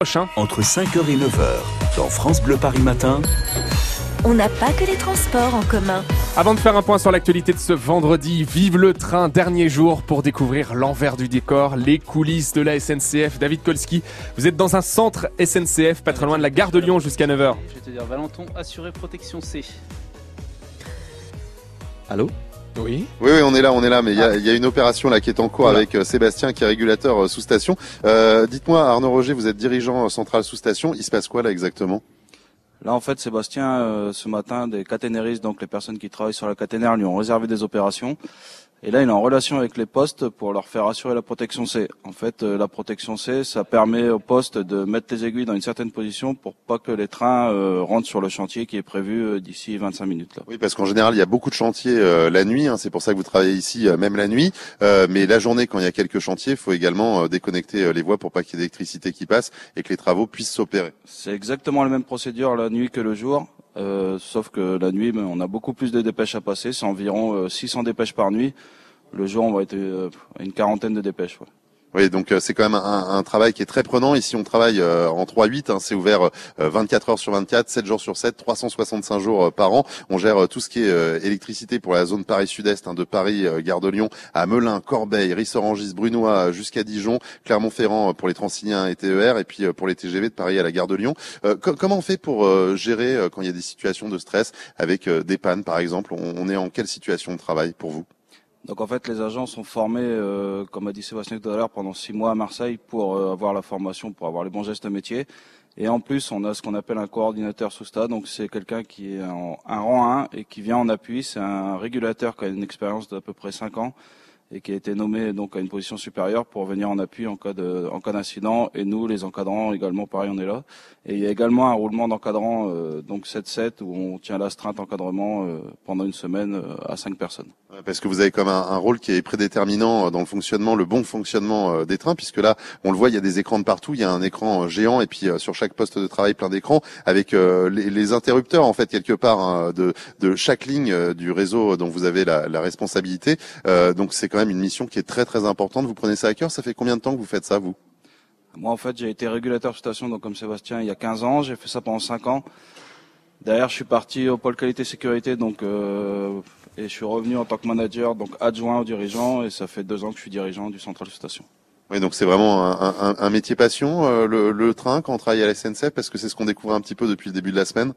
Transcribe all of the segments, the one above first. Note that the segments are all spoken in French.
prochain. Entre 5h et 9h, dans France Bleu Paris Matin, On n'a pas que les transports en commun. Avant de faire un point sur l'actualité de ce vendredi, vive le train, dernier jour pour découvrir l'envers du décor, les coulisses de la SNCF. David Kolski, vous êtes dans un centre SNCF, pas très loin de la gare de Lyon jusqu'à 9h. Je vais te dire, Valenton, assuré protection C. Allô? Oui. Oui, oui, on est là, on est là, mais il y a, il y a une opération là qui est en cours Voilà. avec euh, Sébastien, qui est régulateur euh, sous station. Euh, Dites-moi, Arnaud Roger, vous êtes dirigeant euh, central sous station. Il se passe quoi là exactement? Là, en fait, Sébastien, euh, ce matin, des caténaristes, donc les personnes qui travaillent sur la caténaire, lui ont réservé des opérations. Et là, il est en relation avec les postes pour leur faire assurer la protection C. En fait, euh, la protection C, ça permet aux postes de mettre les aiguilles dans une certaine position pour pas que les trains euh, rentrent sur le chantier qui est prévu euh, d'ici 25 minutes. Là. Oui, parce qu'en général, il y a beaucoup de chantiers euh, la nuit. hein, c'est pour ça que vous travaillez ici, même la nuit. Mais la journée, quand il y a quelques chantiers, il faut également déconnecter les voies pour pas qu'il y ait d'électricité qui passe et que les travaux puissent s'opérer. C'est exactement la même procédure la nuit que le jour, euh, sauf que la nuit, ben, on a beaucoup plus de dépêches à passer. C'est environ euh, 600 dépêches par nuit. Le jour, on va être euh, une quarantaine de dépêches. Oui, donc euh, c'est quand même un, travail qui est très prenant. Ici, on travaille euh, en 3-8. hein, c'est ouvert euh, 24 heures sur 24, 7 jours sur 7, 365 jours euh, par an. On gère tout ce qui est électricité pour la zone Paris Sud-Est, hein, de Paris, Gare de Lyon, à Melun, Corbeil, Rissorangis, Brunois, jusqu'à Dijon, Clermont-Ferrand pour les Transiliens et TER, et puis pour les TGV de Paris à la Gare de Lyon. Co- comment on fait pour gérer quand il y a des situations de stress avec des pannes, par exemple? On est en quelle situation de travail pour vous? Donc en fait, les agents sont formés, euh, comme a dit Sébastien tout à l'heure, pendant six mois à Marseille pour euh, avoir la formation, pour avoir les bons gestes métiers. Et en plus, on a ce qu'on appelle un coordinateur sous stade. Donc c'est quelqu'un qui est en un rang 1 et qui vient en appui. C'est un régulateur qui a une expérience d'à peu près cinq ans et qui a été nommé donc à une position supérieure pour venir en appui en cas de en cas d'incident. Et nous, les encadrants également, pareil, on est là. Et il y a également un roulement d'encadrant, euh, donc 7-7, où on tient l'astreinte encadrement euh, pendant une semaine euh, à cinq personnes. Parce que vous avez comme un, un rôle qui est prédéterminant euh, dans le fonctionnement, le bon fonctionnement euh, des trains, puisque là, on le voit, il y a des écrans de partout, il y a un écran euh, géant, et puis sur chaque poste de travail, plein d'écrans, avec les, les interrupteurs, en fait, quelque part, hein, de, de chaque ligne du réseau dont vous avez la, la responsabilité. Donc c'est quand même une mission qui est très très importante. Vous prenez ça à cœur. Ça fait combien de temps que vous faites ça, vous? Moi, en fait, j'ai été régulateur de station, donc comme Sébastien, il y a 15 ans. J'ai fait ça pendant 5 ans. Derrière, je suis parti au pôle qualité sécurité, donc euh, et je suis revenu en tant que manager, donc adjoint au dirigeant, et ça fait deux ans que je suis dirigeant du central de station. Oui, donc c'est vraiment un, un- un métier passion, euh, le, le train, quand on travaille à la SNCF, parce que c'est ce qu'on découvre un petit peu depuis le début de la semaine?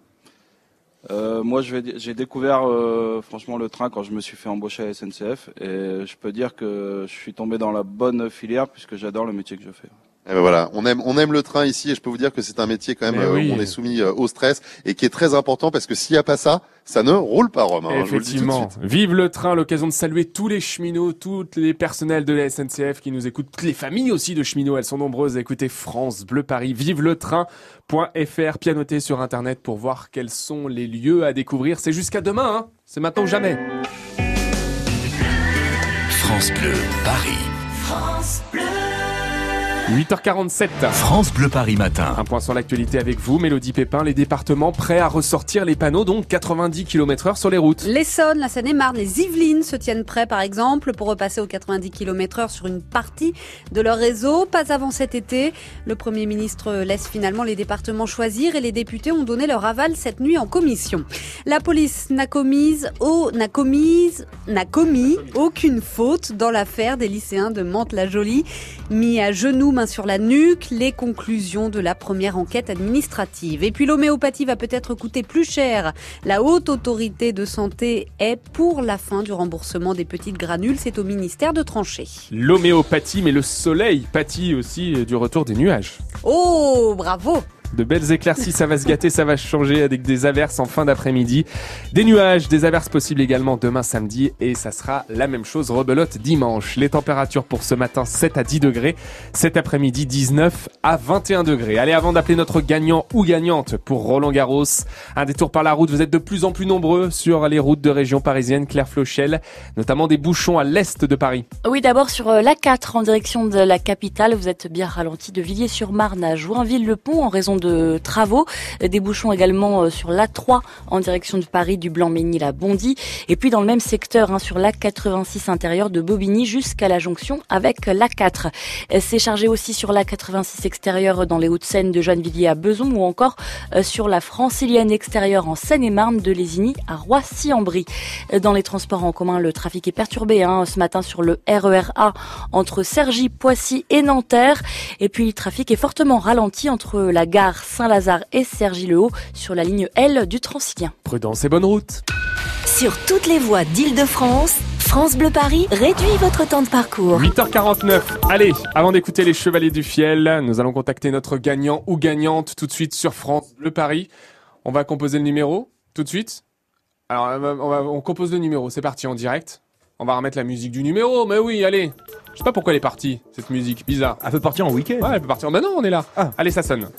Euh, moi, j'ai découvert euh, franchement le train quand je me suis fait embaucher à SNCF, et je peux dire que je suis tombé dans la bonne filière puisque j'adore le métier que je fais. Eh ben voilà, on aime, on aime le train ici et je peux vous dire que c'est un métier quand même Mais euh, oui. où on est soumis euh, au stress et qui est très important parce que s'il n'y a pas ça, ça ne roule pas Rome. hein, je vous le dis tout de Effectivement. suite. Vive le train, l'occasion de saluer tous les cheminots, tous les personnels de la SNCF qui nous écoutent, toutes les familles aussi de cheminots, elles sont nombreuses à écouter France Bleu Paris. Vive le train.fr, pianoté sur internet pour voir quels sont les lieux à découvrir. C'est jusqu'à demain, hein. C'est maintenant ou jamais. France Bleu Paris. France Bleu. 8h47. France Bleu Paris Matin. Un point sur l'actualité avec vous, Mélodie Pépin, les départements prêts à ressortir les panneaux, donc 90 km heure sur les routes. L'Essonne, la Seine-et-Marne, les Yvelines se tiennent prêts par exemple pour repasser aux 90 km heure sur une partie de leur réseau. Pas avant cet été. Le Premier ministre laisse finalement les départements choisir et les députés ont donné leur aval cette nuit en commission. La police n'a commise, oh, n'a commise, n'a commis aucune faute dans l'affaire des lycéens de Mantes-la-Jolie. Mis à genoux, main sur la nuque, les conclusions de la première enquête administrative. Et puis l'homéopathie va peut-être coûter plus cher. La haute autorité de santé est pour la fin du remboursement des petites granules. C'est au ministère de trancher. L'homéopathie, mais le soleil pâtit aussi du retour des nuages. Oh, bravo De belles éclaircies, ça va se gâter, ça va changer avec des averses en fin d'après-midi. Des nuages, des averses possibles également demain samedi et ça sera la même chose rebelote dimanche. Les températures pour ce matin 7 à 10 degrés, cet après-midi 19 à 21 degrés. Allez, avant d'appeler notre gagnant ou gagnante pour Roland Garros, un détour par la route, vous êtes de plus en plus nombreux sur les routes de région parisienne, Claire-Flochelle, notamment des bouchons à l'est de Paris. Oui, d'abord sur euh, l'A4 en direction de la capitale, vous êtes bien ralenti de Villiers-sur-Marne à Joinville-le-Pont en raison de travaux. Des bouchons également sur l'A3 en direction de Paris, du Blanc-Ménil à Bondy. Et puis dans le même secteur, hein, sur l'A86 intérieur de Bobigny jusqu'à la jonction avec l'A4. C'est chargé aussi sur l'A86 extérieur dans les Hauts-de-Seine de Joinvilliers à Beson ou encore sur la francilienne extérieure en Seine-et-Marne de Lésigny à Roissy-en-Brie. Dans les transports en commun, le trafic est perturbé hein, ce matin sur le RER A entre Cergy, Poissy et Nanterre. Et puis le trafic est fortement ralenti entre la gare Saint-Lazare et Cergy-le-Haut sur la ligne L du Transilien. Prudence et bonne route. Sur toutes les voies d'Île-de-France, France Bleu Paris réduit votre temps de parcours. 8h49. Allez, avant d'écouter les Chevaliers du Fiel, nous allons contacter notre gagnant ou gagnante tout de suite sur France Bleu Paris. On va composer le numéro tout de suite. Alors, on, va- on compose le numéro. C'est parti en direct. On va remettre la musique du numéro. Mais oui, allez. Je sais pas pourquoi elle est partie, cette musique bizarre. Elle peut partir en week-end. Ouais, elle peut partir. Bah non, on est là. Ah. Allez, ça sonne.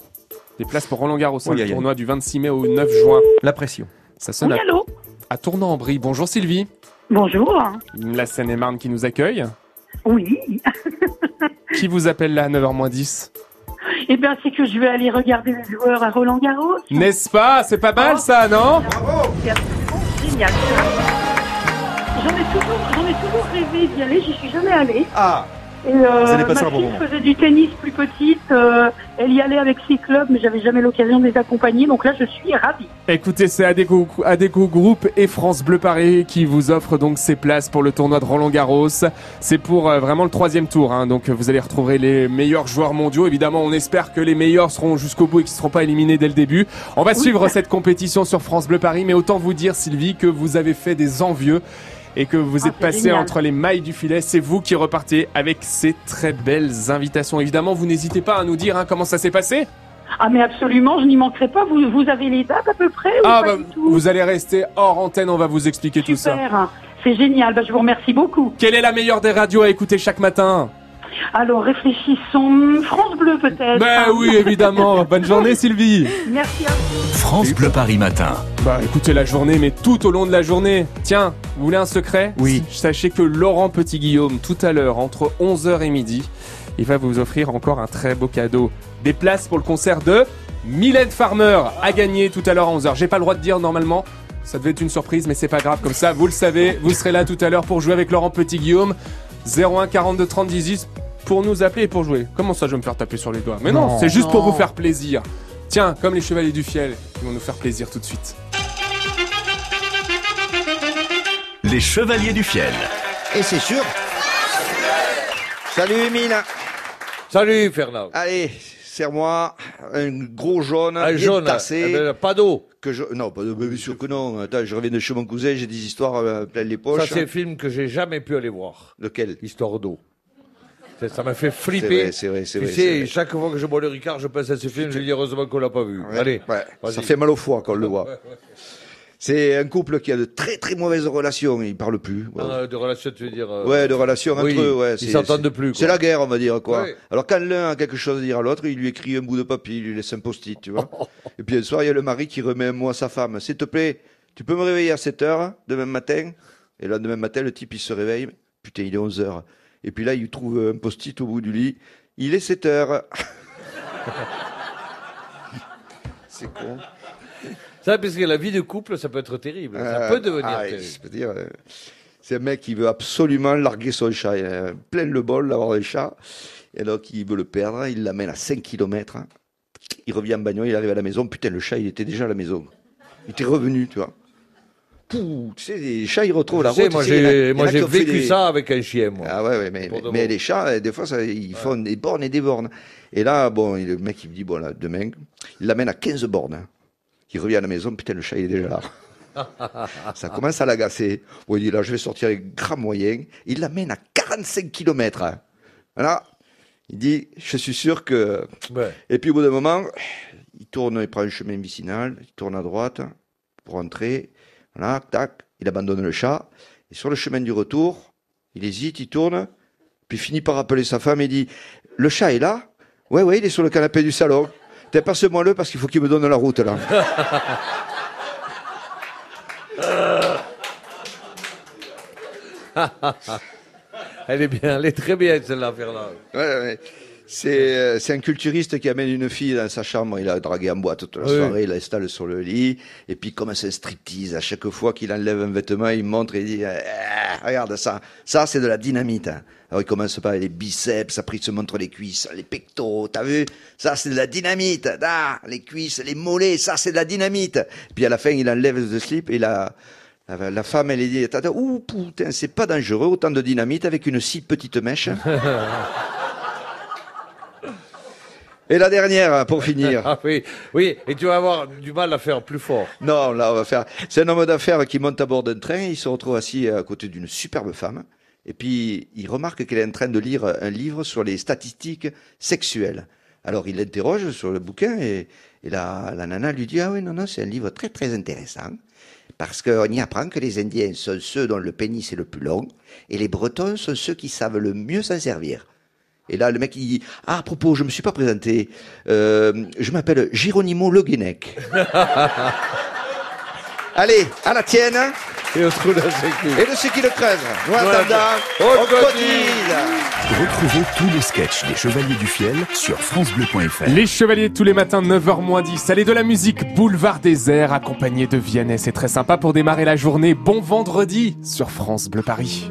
Des places pour Roland Garros, Oui, le tournoi du 26 mai au 9 juin. La pression. Ça sonne Oui, à, allô à Tournant-en-Brie. Bonjour Sylvie. Bonjour. La Seine-et-Marne qui nous accueille. Oui. Qui vous appelle là à 9h 10 Eh bien, c'est que je vais aller regarder les joueurs à Roland Garros. N'est-ce pas? C'est pas mal ça, non? C'est absolument génial. J'en ai toujours, j'en ai toujours rêvé d'y aller. J'y suis jamais allée. Ah Et euh, Vous allez passer ma un bon fille moment. faisait du tennis plus petite. euh, elle y allait avec ses clubs, mais j'avais jamais l'occasion de les accompagner. Donc là, je suis ravie. Écoutez, c'est Adeco, Adeco Group et France Bleu Paris qui vous offrent donc ces places pour le tournoi de Roland Garros. C'est pour euh, vraiment le troisième tour, hein, donc vous allez retrouver les meilleurs joueurs mondiaux. Évidemment, on espère que les meilleurs seront jusqu'au bout et qu'ils ne seront pas éliminés dès le début. On va suivre cette compétition sur France Bleu Paris, mais autant vous dire, Sylvie, que vous avez fait des envieux et que vous Ah, êtes passé génial. entre les mailles du filet. C'est vous qui repartez avec ces très belles invitations. Évidemment, vous n'hésitez pas à nous dire hein, comment ça s'est passé. Ah, mais absolument, je n'y manquerai pas. Vous, vous avez les dates à peu près ou Ah, pas bah, du tout? vous allez rester hors antenne, on va vous expliquer tout ça. C'est génial. Bah, je vous remercie beaucoup. Quelle est la meilleure des radios à écouter chaque matin? Alors, réfléchissons. France Bleu, peut-être. Ben oui, évidemment. Bonne journée, Sylvie. Merci à vous. France Bleu Paris Matin. Bah écoutez la journée, mais tout au long de la journée. Tiens, vous voulez un secret Oui. Sachez que Laurent Petit-Guillaume, tout à l'heure, entre 11h et midi, il va vous offrir encore un très beau cadeau. Des places pour le concert de Mylène Farmer à gagner tout à l'heure à 11h. J'ai pas le droit de dire normalement. Ça devait être une surprise, mais c'est pas grave. Comme ça, vous le savez, vous serez là tout à l'heure pour jouer avec Laurent Petit-Guillaume. 01 42 30 18 pour nous appeler et pour jouer. Comment ça, je vais me faire taper sur les doigts Mais non, Non. c'est juste pour vous faire plaisir. Tiens, comme les Chevaliers du Fiel, ils vont nous faire plaisir tout de suite. Les Chevaliers du Fiel. Et c'est sûr. Salut Emile. Salut Fernand. Allez, serre-moi un gros jaune, Un bien jaune, tassé. eh ben, pas d'eau. Que je... Non, pas de... bien sûr que non. Attends, je reviens de chez mon cousin, j'ai des histoires euh, plein les Ça, poches. c'est un film que j'ai jamais pu aller voir. Lequel? Histoire d'eau. Ça- m'a fait C'est flipper. vrai, c'est vrai, c'est Tu vrai. sais, c'est vrai. chaque fois que je bois le Ricard, je pense à ce film, je dis heureusement qu'on l'a pas vu. Ouais, Allez, ouais, ça fait mal au foie quand on le voit. C'est un couple qui a de très très mauvaises relations, ils parlent plus. Ah, de relation, tu veux dire. euh, Ouais, de relations oui, entre eux, ouais. ils s'entendent plus. C'est la guerre, on va dire, quoi. Alors, quand l'un a quelque chose à dire à l'autre, il lui écrit un bout de papier, il lui laisse un post-it, tu vois. Et puis, un soir, il y a le mari qui remet un mot à sa femme. S'il te plaît, tu peux me réveiller à 7 heures, demain matin? Et là, demain matin, le type, il se réveille. Putain, il est 11 heures. Et puis là, il trouve un post-it au bout du lit. Il est 7 heures. C'est con. Ça, parce que la vie de couple, ça peut être terrible. ça Euh, peut devenir ah, terrible. je peux dire, euh, c'est un mec qui veut absolument larguer son chat. Il a plein le bol d'avoir un chat. Et donc, il veut le perdre. Il l'amène à 5 km. Il revient en bagnole, il arrive à la maison. Putain, le chat, il était déjà à la maison. Il était revenu, tu vois. Pouh, tu sais, les chats, ils retrouvent la route. moi, j'ai, moi, j'ai vécu des- ça avec un chien, moi. Ah ouais, ouais, mais, les chats, euh, des fois, ça, ils font des bornes et des bornes. Et là, bon, le mec, il me dit, bon, là, demain, il l'amène à 15 bornes. hein. Il revient à la maison, putain, le chat, il est déjà là. ça commence à l'agacer. Bon, il dit, là, je vais sortir les grands moyens. Il l'amène à 45 km. Voilà. Il dit, je suis sûr que... Ouais. Et puis, au bout d'un moment, il tourne, il prend un chemin vicinal, il tourne à droite pour entrer. Voilà, tac, il abandonne le chat. Et sur le chemin du retour, il hésite, il tourne, puis finit par appeler sa femme et dit Le chat est là? Ouais, ouais, il est sur le canapé du salon. T'es passe-moi le parce qu'il faut qu'il me donne la route là. elle est bien, elle est très bien, celle-là, Fernand. Ouais, ouais. C'est euh, c'est un culturiste qui amène une fille dans sa chambre, il a dragué en boîte toute la Oui. soirée, il l'installe sur le lit, et puis comme c'est un striptease, à chaque fois qu'il enlève un vêtement, il montre et il dit Ah, Regarde ça, ça c'est de la dynamite. hein. Alors il commence par les biceps, après il se montre les cuisses, les pectoraux, t'as vu? Ça c'est de la dynamite. Ah, les cuisses, les mollets, ça c'est de la dynamite. Et puis à la fin, il enlève le slip et la, la, la femme, elle dit Ouh putain, c'est pas dangereux, autant de dynamite avec une si petite mèche. Et la dernière, pour finir. Ah oui, oui, et tu vas avoir du mal à faire plus fort. Non, là, on va faire. C'est un homme d'affaires qui monte à bord d'un train. Il se retrouve assis à côté d'une superbe femme. Et puis, il remarque qu'elle est en train de lire un livre sur les statistiques sexuelles. Alors, il l'interroge sur le bouquin et, et la, la nana lui dit Ah oui, non, non, c'est un livre très, très intéressant. Parce qu'on y apprend que les Indiens sont ceux dont le pénis est le plus long et les Bretons sont ceux qui savent le mieux s'en servir. Et là, le mec, il dit Ah, à propos, je me suis pas présenté. Euh, je m'appelle Géronimo Le Guenec. Allez, à la tienne. Et on trouve la sécu. Et de ceux qui le crèvent. Nous, en Ouais, attendant, on on cotise. Retrouvez tous les sketchs des Chevaliers du Fiel sur FranceBleu.fr. Les Chevaliers tous les matins 9h moins 10. Allez de la musique Boulevard des Airs accompagné de Vianney. C'est très sympa pour démarrer la journée. Bon vendredi sur France Bleu Paris.